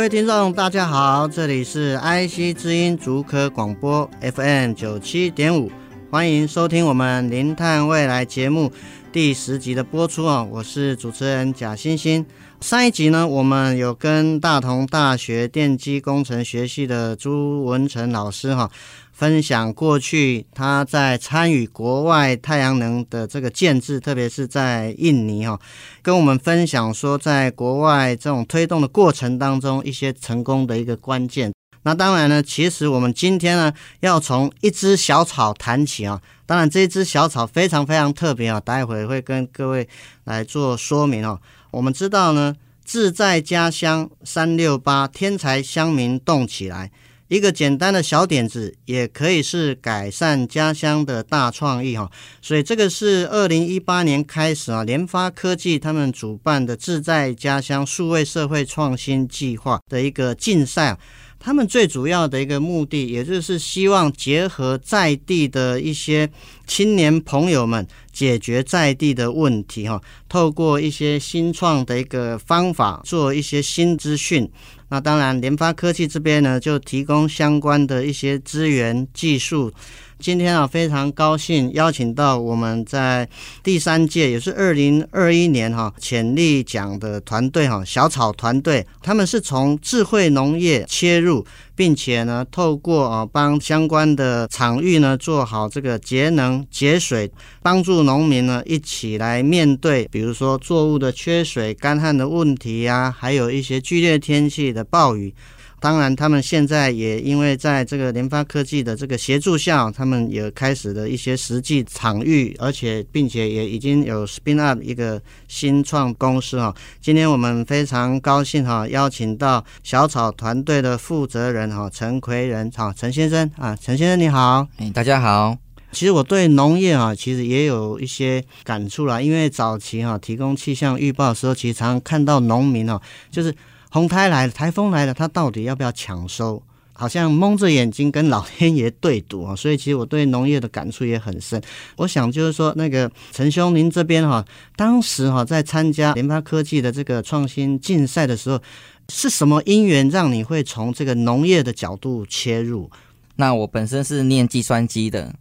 各位听众，大家好，这里是 IC 之音竹科广播 FM 九七点五，欢迎收听我们零碳未来节目。第十集的播出啊，我是主持人贾欣欣。上一集呢，我们有跟大同大学电机工程学系的朱文成老师哈，分享过去他在参与国外太阳能的这个建制，特别是在印尼哈，跟我们分享说，在国外这种推动的过程当中，一些成功的一个关键。那当然呢，其实我们今天呢，要从一只小草谈起啊。当然，这一枝小草非常非常特别啊，待会会跟各位来做说明哦。我们知道呢，自在家乡三六八，天才乡民动起来。一个简单的小点子，也可以是改善家乡的大创意哈。所以这个是二零一八年开始啊，联发科技他们主办的自在家乡数位社会创新计划的一个竞赛啊。他们最主要的一个目的，也就是希望结合在地的一些青年朋友们，解决在地的问题哈。透过一些新创的一个方法，做一些新资讯。那当然，联发科技这边呢，就提供相关的一些资源技术。今天啊，非常高兴邀请到我们在第三届，也是二零二一年哈潜力奖的团队哈小草团队，他们是从智慧农业切入，并且呢，透过啊帮相关的场域呢做好这个节能节水，帮助农民呢一起来面对，比如说作物的缺水、干旱的问题呀，还有一些剧烈天气的暴雨。当然，他们现在也因为在这个联发科技的这个协助下，他们也开始了一些实际场域，而且并且也已经有 spin up 一个新创公司哈。今天我们非常高兴哈，邀请到小草团队的负责人哈陈奎仁哈陈先生啊，陈先生你好，哎大家好。其实我对农业啊，其实也有一些感触啦，因为早期哈提供气象预报的时候，其实常常看到农民哦，就是。红台来了，台风来了，他到底要不要抢收？好像蒙着眼睛跟老天爷对赌啊！所以其实我对农业的感触也很深。我想就是说，那个陈兄，您这边哈，当时哈在参加联发科技的这个创新竞赛的时候，是什么因缘让你会从这个农业的角度切入？那我本身是念计算机的，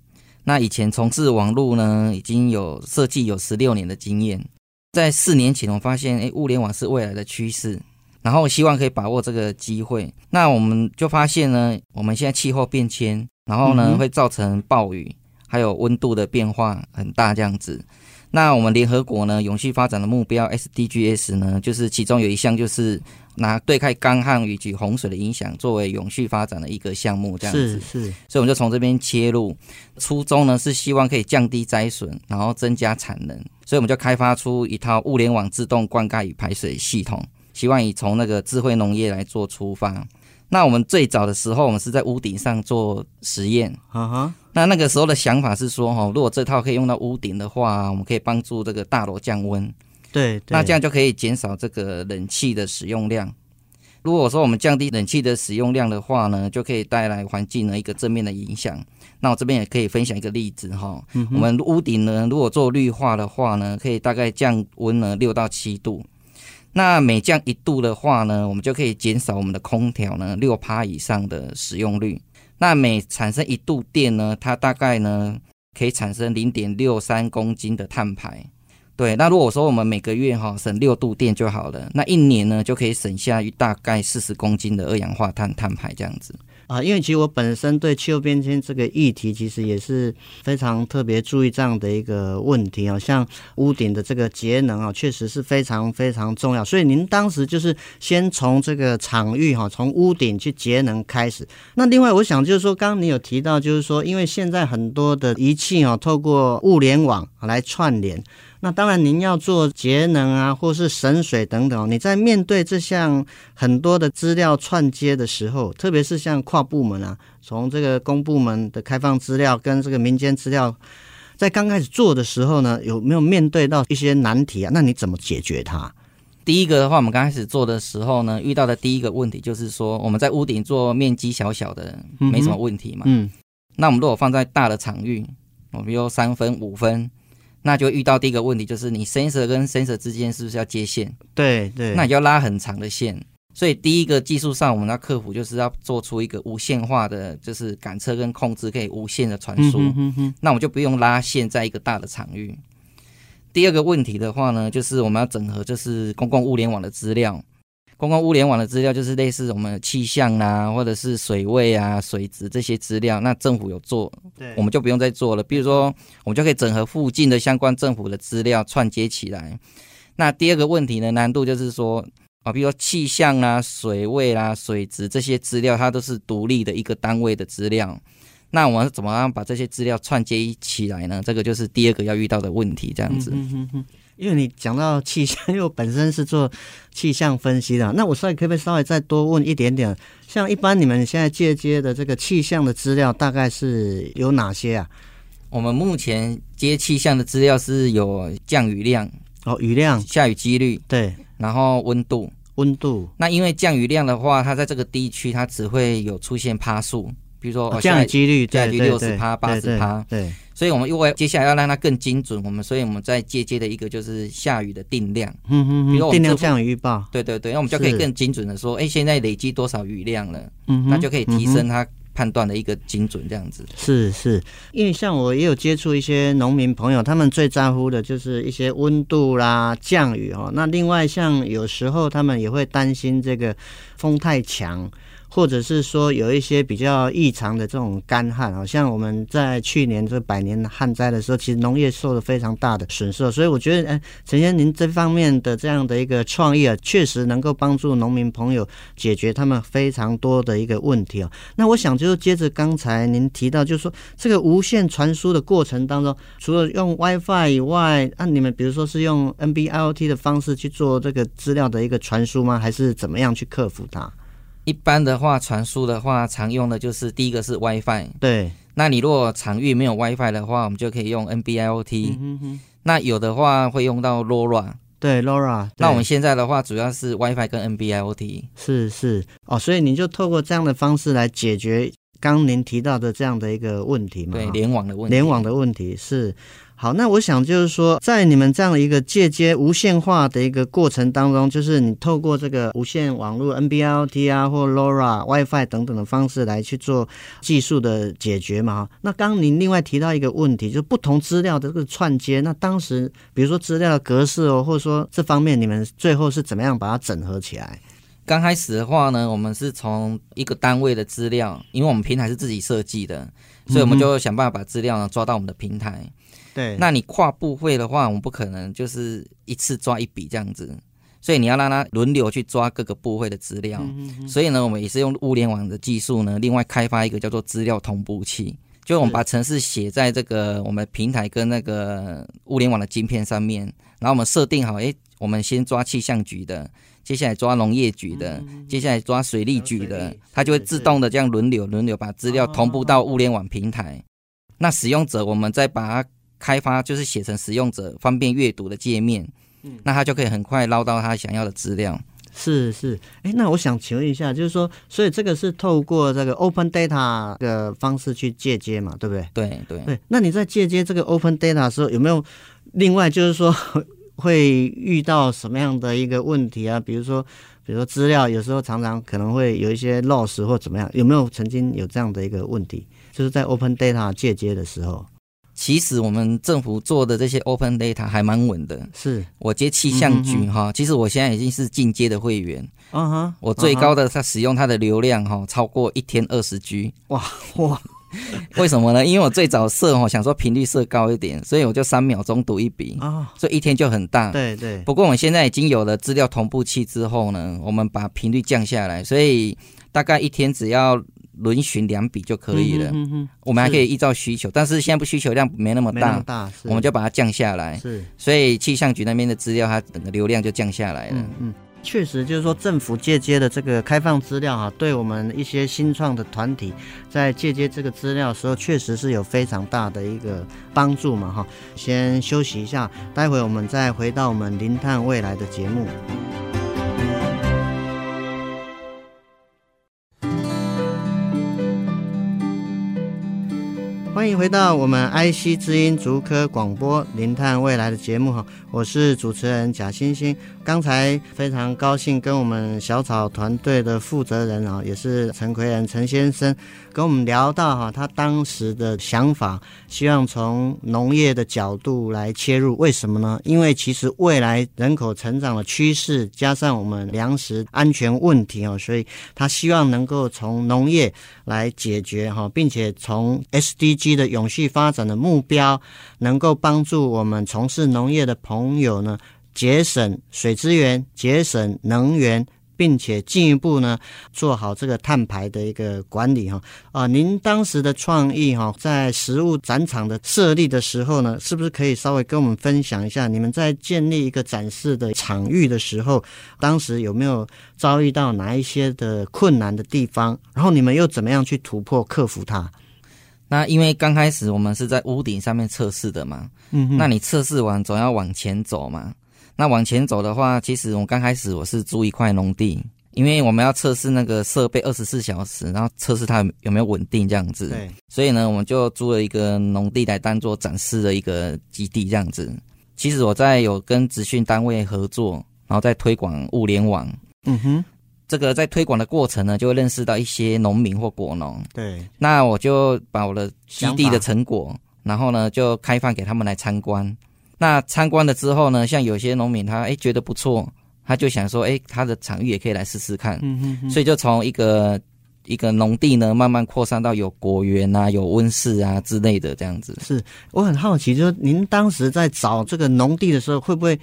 那以前从事网络呢，已经有设计有十六年的经验。在四年前，我发现哎，物联网是未来的趋势。然后希望可以把握这个机会，那我们就发现呢，我们现在气候变迁，然后呢会造成暴雨，还有温度的变化很大这样子。那我们联合国呢永续发展的目标 SDGs 呢，就是其中有一项就是拿对抗干旱以及洪水的影响作为永续发展的一个项目这样子。是是，所以我们就从这边切入，初衷呢是希望可以降低灾损，然后增加产能，所以我们就开发出一套物联网自动灌溉与排水系统。希望以从那个智慧农业来做出发。那我们最早的时候，我们是在屋顶上做实验。嗯哼。那那个时候的想法是说，哈，如果这套可以用到屋顶的话，我们可以帮助这个大楼降温。对。那这样就可以减少这个冷气的使用量。如果说我们降低冷气的使用量的话呢，就可以带来环境的一个正面的影响。那我这边也可以分享一个例子哈。嗯。我们屋顶呢，如果做绿化的话呢，可以大概降温呢六到七度。那每降一度的话呢，我们就可以减少我们的空调呢六趴以上的使用率。那每产生一度电呢，它大概呢可以产生零点六三公斤的碳排。对，那如果说我们每个月哈省六度电就好了，那一年呢就可以省下大概四十公斤的二氧化碳碳排这样子。啊，因为其实我本身对气候变迁这个议题，其实也是非常特别注意这样的一个问题啊。像屋顶的这个节能啊，确实是非常非常重要。所以您当时就是先从这个场域哈，从屋顶去节能开始。那另外，我想就是说，刚刚你有提到，就是说，因为现在很多的仪器啊，透过物联网来串联。那当然，您要做节能啊，或是省水等等，你在面对这项很多的资料串接的时候，特别是像跨部门啊，从这个公部门的开放资料跟这个民间资料，在刚开始做的时候呢，有没有面对到一些难题啊？那你怎么解决它？第一个的话，我们刚开始做的时候呢，遇到的第一个问题就是说，我们在屋顶做面积小小的，没什么问题嘛。嗯，嗯。那我们如果放在大的场域，我比如三分、五分。那就遇到第一个问题，就是你 sensor 跟 sensor 之间是不是要接线？对对，那你要拉很长的线。所以第一个技术上，我们要克服就是要做出一个无线化的，就是感测跟控制可以无线的传输。嗯哼哼，那我们就不用拉线在一个大的场域。第二个问题的话呢，就是我们要整合就是公共物联网的资料。公共物联网的资料就是类似我们气象啊，或者是水位啊、水质这些资料。那政府有做，对，我们就不用再做了。比如说，我们就可以整合附近的相关政府的资料串接起来。那第二个问题呢，难度就是说啊，比如说气象啊、水位啊、水质这些资料，它都是独立的一个单位的资料。那我们怎么样把这些资料串接起来呢？这个就是第二个要遇到的问题，这样子。嗯哼哼因为你讲到气象，因为我本身是做气象分析的，那我稍微可不可以稍微再多问一点点？像一般你们现在借接的这个气象的资料，大概是有哪些啊？我们目前接气象的资料是有降雨量哦，雨量、下雨几率，对，然后温度，温度。那因为降雨量的话，它在这个地区它只会有出现趴数，比如说降雨几率，降雨率六十趴、八十趴，对。所以，我们因为接下来要让它更精准，我们所以我们在接接的一个就是下雨的定量，嗯嗯嗯，比如我们定量降雨预报，对对对，那我们就可以更精准的说，哎，现在累积多少雨量了，嗯，那就可以提升它判断的一个精准，这样子。是是，因为像我也有接触一些农民朋友，他们最在乎的就是一些温度啦、降雨哦。那另外，像有时候他们也会担心这个风太强。或者是说有一些比较异常的这种干旱，好像我们在去年这百年旱灾的时候，其实农业受了非常大的损失。所以我觉得，哎，陈先生您这方面的这样的一个创意啊，确实能够帮助农民朋友解决他们非常多的一个问题啊。那我想就是接着刚才您提到，就是说这个无线传输的过程当中，除了用 WiFi 以外，那你们比如说是用 NB-IoT 的方式去做这个资料的一个传输吗？还是怎么样去克服它？一般的话，传输的话，常用的就是第一个是 WiFi。对，那你如果场域没有 WiFi 的话，我们就可以用 NB-IoT。嗯哼哼。那有的话会用到 LoRa。对，LoRa。那我们现在的话，主要是 WiFi 跟 NB-IoT。是是哦，所以你就透过这样的方式来解决刚您提到的这样的一个问题嘛？对，联网的问题。联网的问题是。好，那我想就是说，在你们这样的一个借接无线化的一个过程当中，就是你透过这个无线网络 NBLT 啊，或 LoRa、WiFi 等等的方式来去做技术的解决嘛。那刚刚您另外提到一个问题，就是不同资料的这个串接，那当时比如说资料的格式哦，或者说这方面你们最后是怎么样把它整合起来？刚开始的话呢，我们是从一个单位的资料，因为我们平台是自己设计的，所以我们就想办法把资料呢抓到我们的平台。对，那你跨部会的话，我们不可能就是一次抓一笔这样子，所以你要让他轮流去抓各个部会的资料。嗯、所以呢，我们也是用物联网的技术呢，另外开发一个叫做资料同步器，就我们把程式写在这个我们平台跟那个物联网的晶片上面，然后我们设定好，哎，我们先抓气象局的，接下来抓农业局的，接下来抓水利局的，它就会自动的这样轮流轮流把资料同步到物联网平台。哦、那使用者，我们再把它。开发就是写成使用者方便阅读的界面，嗯，那他就可以很快捞到他想要的资料。是是，哎，那我想请问一下，就是说，所以这个是透过这个 Open Data 的方式去借接嘛，对不对？对对对。那你在借接这个 Open Data 的时候，有没有另外就是说会遇到什么样的一个问题啊？比如说，比如说资料有时候常常可能会有一些 loss 或怎么样，有没有曾经有这样的一个问题？就是在 Open Data 借接的时候。其实我们政府做的这些 open data 还蛮稳的。是我接气象局哈，其实我现在已经是进阶的会员。嗯哼，我最高的它使用它的流量哈，超过一天二十 G。哇哇！为什么呢？因为我最早设哦，想说频率设高一点，所以我就三秒钟读一笔啊，所以一天就很大。对对。不过我们现在已经有了资料同步器之后呢，我们把频率降下来，所以大概一天只要轮巡两笔就可以了。嗯哼哼我们还可以依照需求，但是现在不需求量没那么大，我们就把它降下来。是，所以气象局那边的资料，它整个流量就降下来了。嗯嗯。确实，就是说政府借接的这个开放资料哈，对我们一些新创的团体在借接这个资料的时候，确实是有非常大的一个帮助嘛哈。先休息一下，待会我们再回到我们零碳未来的节目。欢迎回到我们 IC 之音竹科广播零碳未来的节目哈，我是主持人贾欣欣。刚才非常高兴跟我们小草团队的负责人啊，也是陈奎仁陈先生，跟我们聊到哈，他当时的想法，希望从农业的角度来切入。为什么呢？因为其实未来人口成长的趋势，加上我们粮食安全问题哦，所以他希望能够从农业来解决哈，并且从 SDG 的永续发展的目标，能够帮助我们从事农业的朋友呢。节省水资源，节省能源，并且进一步呢做好这个碳排的一个管理哈啊！您当时的创意哈，在实物展场的设立的时候呢，是不是可以稍微跟我们分享一下？你们在建立一个展示的场域的时候，当时有没有遭遇到哪一些的困难的地方？然后你们又怎么样去突破克服它？那因为刚开始我们是在屋顶上面测试的嘛，嗯，那你测试完总要往前走嘛。那往前走的话，其实我刚开始我是租一块农地，因为我们要测试那个设备二十四小时，然后测试它有没有稳定这样子。对。所以呢，我们就租了一个农地来当做展示的一个基地这样子。其实我在有跟职训单位合作，然后在推广物联网。嗯哼。这个在推广的过程呢，就会认识到一些农民或果农。对。那我就把我的基地的成果，然后呢就开放给他们来参观。那参观了之后呢，像有些农民他哎觉得不错，他就想说哎他的场域也可以来试试看，嗯所以就从一个一个农地呢慢慢扩散到有果园啊、有温室啊之类的这样子。是我很好奇，就是您当时在找这个农地的时候，会不会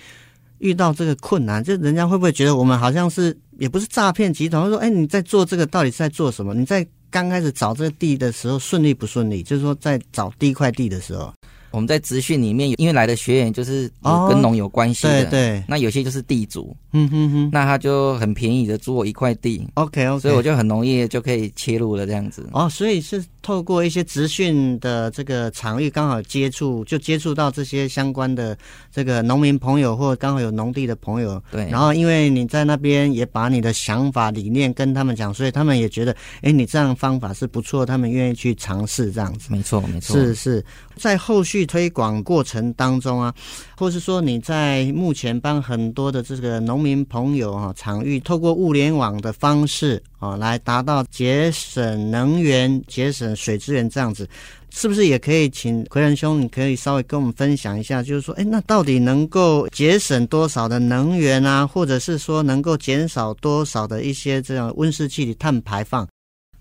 遇到这个困难？就人家会不会觉得我们好像是也不是诈骗集团？会说哎你在做这个到底是在做什么？你在刚开始找这个地的时候顺利不顺利？就是说在找第一块地的时候。我们在职训里面，因为来的学员就是跟农有关系的，哦、对对，那有些就是地主，嗯哼哼，那他就很便宜的租我一块地，OK OK，所以我就很容易就可以切入了这样子。哦，所以是透过一些职训的这个场域，刚好接触就接触到这些相关的这个农民朋友，或刚好有农地的朋友，对。然后因为你在那边也把你的想法理念跟他们讲，所以他们也觉得，哎，你这样方法是不错，他们愿意去尝试这样子。没错，没错，是是，在后续。推广过程当中啊，或是说你在目前帮很多的这个农民朋友啊，场域透过物联网的方式啊，来达到节省能源、节省水资源这样子，是不是也可以请奎仁兄，你可以稍微跟我们分享一下，就是说，哎，那到底能够节省多少的能源啊，或者是说能够减少多少的一些这样温室气体碳排放？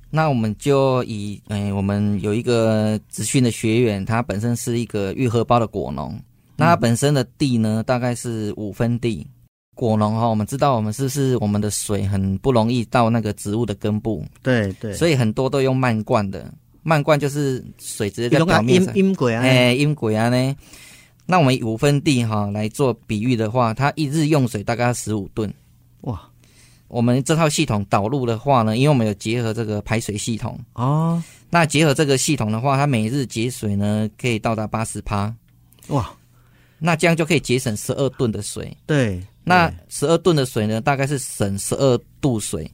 那我们就以，哎，我们有一个职训的学员，他本身是一个玉荷包的果农，那他本身的地呢，大概是五分地。果农哈，我们知道我们是不是我们的水很不容易到那个植物的根部？对对。所以很多都用漫灌的，漫灌就是水直接在表面上。阴阴鬼啊，哎，阴鬼啊呢。那我们以五分地哈来做比喻的话，它一日用水大概十五吨。哇。我们这套系统导入的话呢，因为我们有结合这个排水系统哦，那结合这个系统的话，它每日节水呢可以到达八十趴，哇，那这样就可以节省十二吨的水。对，那十二吨的水呢，大概是省十二度水，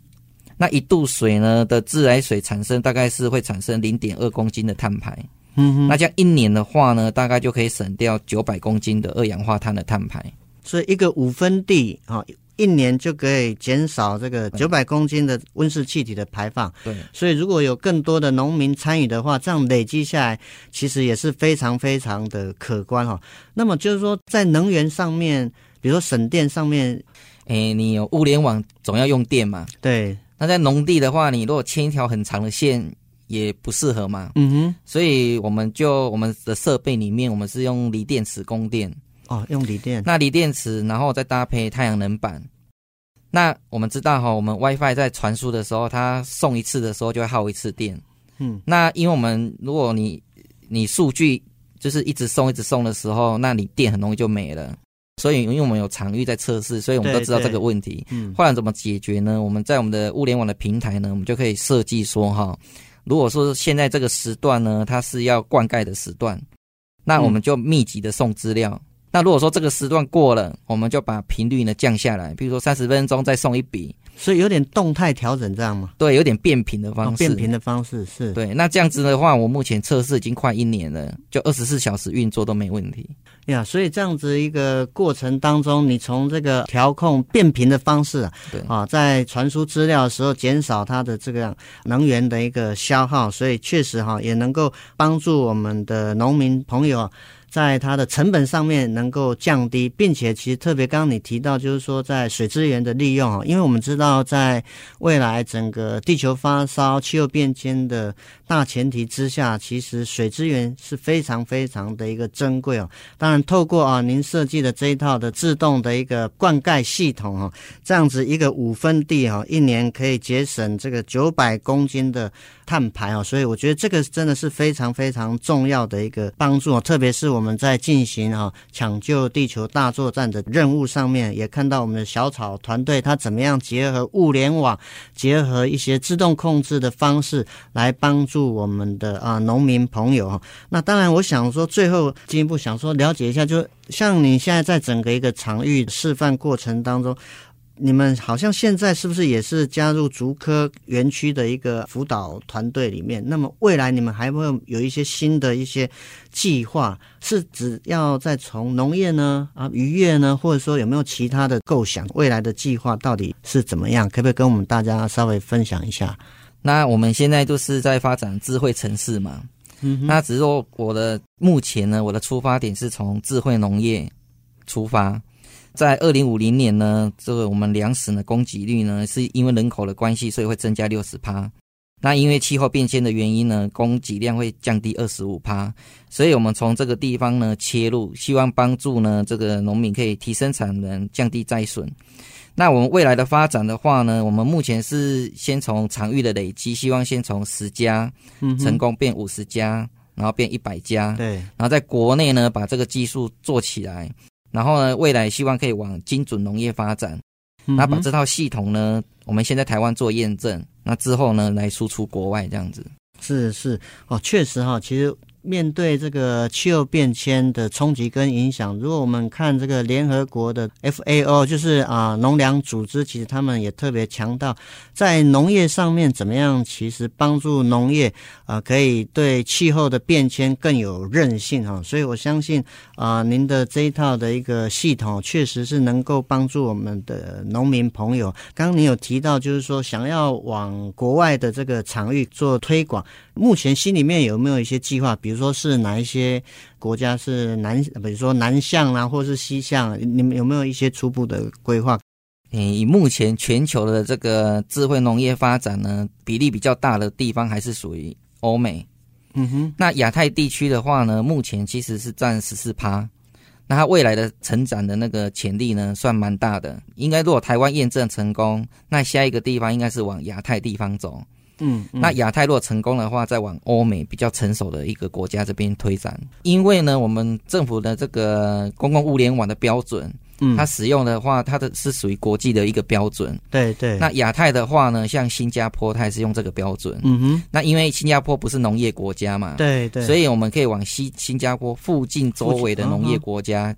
那一度水呢的自来水产生大概是会产生零点二公斤的碳排。嗯哼，那这样一年的话呢，大概就可以省掉九百公斤的二氧化碳的碳排。所以一个五分地啊。一年就可以减少这个九百公斤的温室气体的排放。对，所以如果有更多的农民参与的话，这样累积下来，其实也是非常非常的可观哈。那么就是说，在能源上面，比如说省电上面，诶，你有物联网总要用电嘛？对。那在农地的话，你如果牵一条很长的线，也不适合嘛。嗯哼。所以我们就我们的设备里面，我们是用锂电池供电。哦，用锂电。那锂电池，然后再搭配太阳能板。那我们知道哈，我们 WiFi 在传输的时候，它送一次的时候就会耗一次电。嗯，那因为我们如果你你数据就是一直送一直送的时候，那你电很容易就没了。所以因为我们有场域在测试，所以我们都知道这个问题。嗯，后来怎么解决呢？我们在我们的物联网的平台呢，我们就可以设计说哈，如果说现在这个时段呢，它是要灌溉的时段，那我们就密集的送资料。嗯那如果说这个时段过了，我们就把频率呢降下来，比如说三十分钟再送一笔，所以有点动态调整这样吗？对，有点变频的方式。哦、变频的方式是。对，那这样子的话，我目前测试已经快一年了，就二十四小时运作都没问题。呀，所以这样子一个过程当中，你从这个调控变频的方式啊，对啊，在传输资料的时候减少它的这个能源的一个消耗，所以确实哈也能够帮助我们的农民朋友。在它的成本上面能够降低，并且其实特别刚刚你提到，就是说在水资源的利用啊，因为我们知道在未来整个地球发烧、气候变迁的大前提之下，其实水资源是非常非常的一个珍贵哦。当然，透过啊您设计的这一套的自动的一个灌溉系统啊，这样子一个五分地哈，一年可以节省这个九百公斤的碳排啊，所以我觉得这个真的是非常非常重要的一个帮助啊，特别是我。我们在进行啊抢救地球大作战的任务上面，也看到我们的小草团队他怎么样结合物联网，结合一些自动控制的方式来帮助我们的啊农民朋友哈。那当然，我想说最后进一步想说了解一下，就像你现在在整个一个场域示范过程当中。你们好像现在是不是也是加入竹科园区的一个辅导团队里面？那么未来你们还会有一些新的一些计划，是只要再从农业呢啊渔业呢，或者说有没有其他的构想？未来的计划到底是怎么样？可不可以跟我们大家稍微分享一下？那我们现在就是在发展智慧城市嘛，嗯，那只是说我的目前呢，我的出发点是从智慧农业出发。在二零五零年呢，这个我们粮食的供给率呢，是因为人口的关系，所以会增加六十趴。那因为气候变迁的原因呢，供给量会降低二十五趴。所以我们从这个地方呢切入，希望帮助呢这个农民可以提升产能，降低灾损。那我们未来的发展的话呢，我们目前是先从场域的累积，希望先从十家成功变五十家，然后变一百家。对，然后在国内呢把这个技术做起来。然后呢，未来希望可以往精准农业发展，那把这套系统呢，我们先在台湾做验证，那之后呢，来输出国外这样子。是是哦，确实哈，其实。面对这个气候变迁的冲击跟影响，如果我们看这个联合国的 FAO，就是啊农粮组织，其实他们也特别强调，在农业上面怎么样，其实帮助农业啊可以对气候的变迁更有韧性哈。所以我相信啊，您的这一套的一个系统，确实是能够帮助我们的农民朋友。刚刚您有提到，就是说想要往国外的这个场域做推广，目前心里面有没有一些计划？比比如说是哪一些国家是南，比如说南向啊，或是西向，你们有没有一些初步的规划？嗯，以目前全球的这个智慧农业发展呢，比例比较大的地方还是属于欧美。嗯哼，那亚太地区的话呢，目前其实是占十四趴，那它未来的成长的那个潜力呢，算蛮大的。应该如果台湾验证成功，那下一个地方应该是往亚太地方走。嗯，嗯，那亚太若成功的话，再往欧美比较成熟的一个国家这边推展。因为呢，我们政府的这个公共物联网的标准，嗯，它使用的话，它的是属于国际的一个标准。对对。那亚太的话呢，像新加坡，它也是用这个标准。嗯哼。那因为新加坡不是农业国家嘛，对对。所以我们可以往西新加坡附近周围的农业国家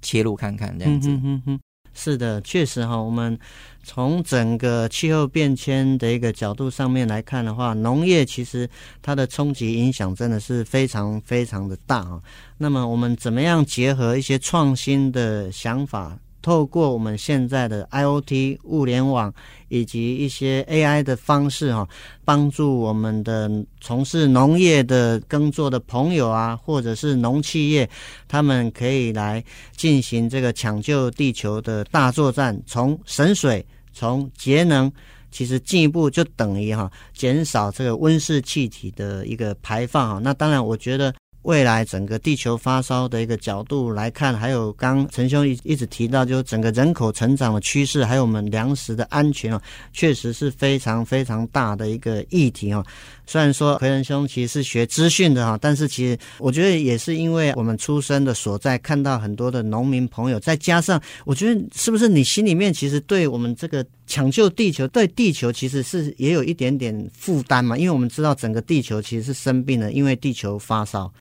切入看看，这样子。嗯哼哼。是的，确实哈，我们从整个气候变迁的一个角度上面来看的话，农业其实它的冲击影响真的是非常非常的大啊。那么我们怎么样结合一些创新的想法？透过我们现在的 IoT 物联网以及一些 AI 的方式，哈，帮助我们的从事农业的耕作的朋友啊，或者是农企业，他们可以来进行这个抢救地球的大作战，从省水，从节能，其实进一步就等于哈减少这个温室气体的一个排放哈。那当然，我觉得。未来整个地球发烧的一个角度来看，还有刚陈兄一一直提到，就是整个人口成长的趋势，还有我们粮食的安全哦，确实是非常非常大的一个议题哦。虽然说奎仁兄其实是学资讯的哈，但是其实我觉得也是因为我们出生的所在，看到很多的农民朋友，再加上我觉得是不是你心里面其实对我们这个抢救地球，对地球其实是也有一点点负担嘛？因为我们知道整个地球其实是生病了，因为地球发烧。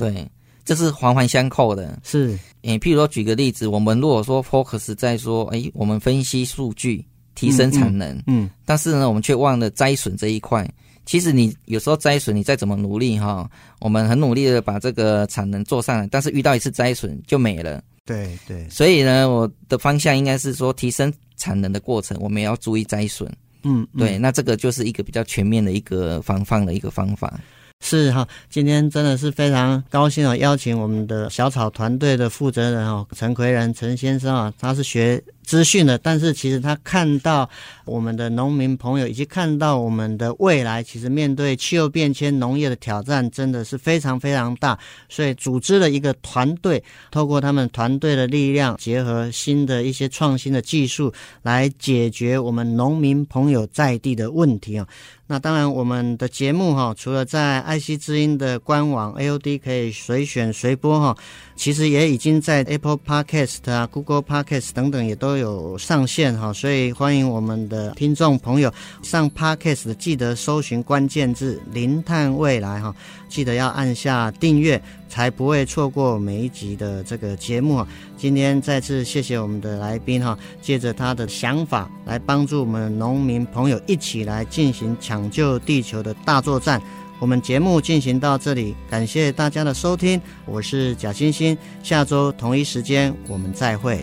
对，这是环环相扣的。是，诶，譬如说举个例子，我们如果说 focus 在说，诶，我们分析数据，提升产能，嗯，嗯，但是呢，我们却忘了摘笋这一块。其实你有时候摘笋，你再怎么努力哈，我们很努力的把这个产能做上来，但是遇到一次摘笋就没了。对对，所以呢，我的方向应该是说，提升产能的过程，我们也要注意摘笋。嗯，嗯，对，那这个就是一个比较全面的一个防范的一个方法。是哈，今天真的是非常高兴啊，邀请我们的小草团队的负责人哦，陈奎仁陈先生啊，他是学资讯的，但是其实他看到我们的农民朋友，以及看到我们的未来，其实面对气候变迁、农业的挑战，真的是非常非常大，所以组织了一个团队，透过他们团队的力量，结合新的一些创新的技术，来解决我们农民朋友在地的问题啊。那当然，我们的节目哈，除了在爱惜之音的官网 AOD 可以随选随播哈，其实也已经在 Apple Podcast 啊、Google Podcast 等等也都有上线哈，所以欢迎我们的听众朋友上 Podcast 记得搜寻关键字“零碳未来”哈，记得要按下订阅。才不会错过每一集的这个节目。今天再次谢谢我们的来宾哈，借着他的想法来帮助我们农民朋友一起来进行抢救地球的大作战。我们节目进行到这里，感谢大家的收听，我是贾欣欣，下周同一时间我们再会。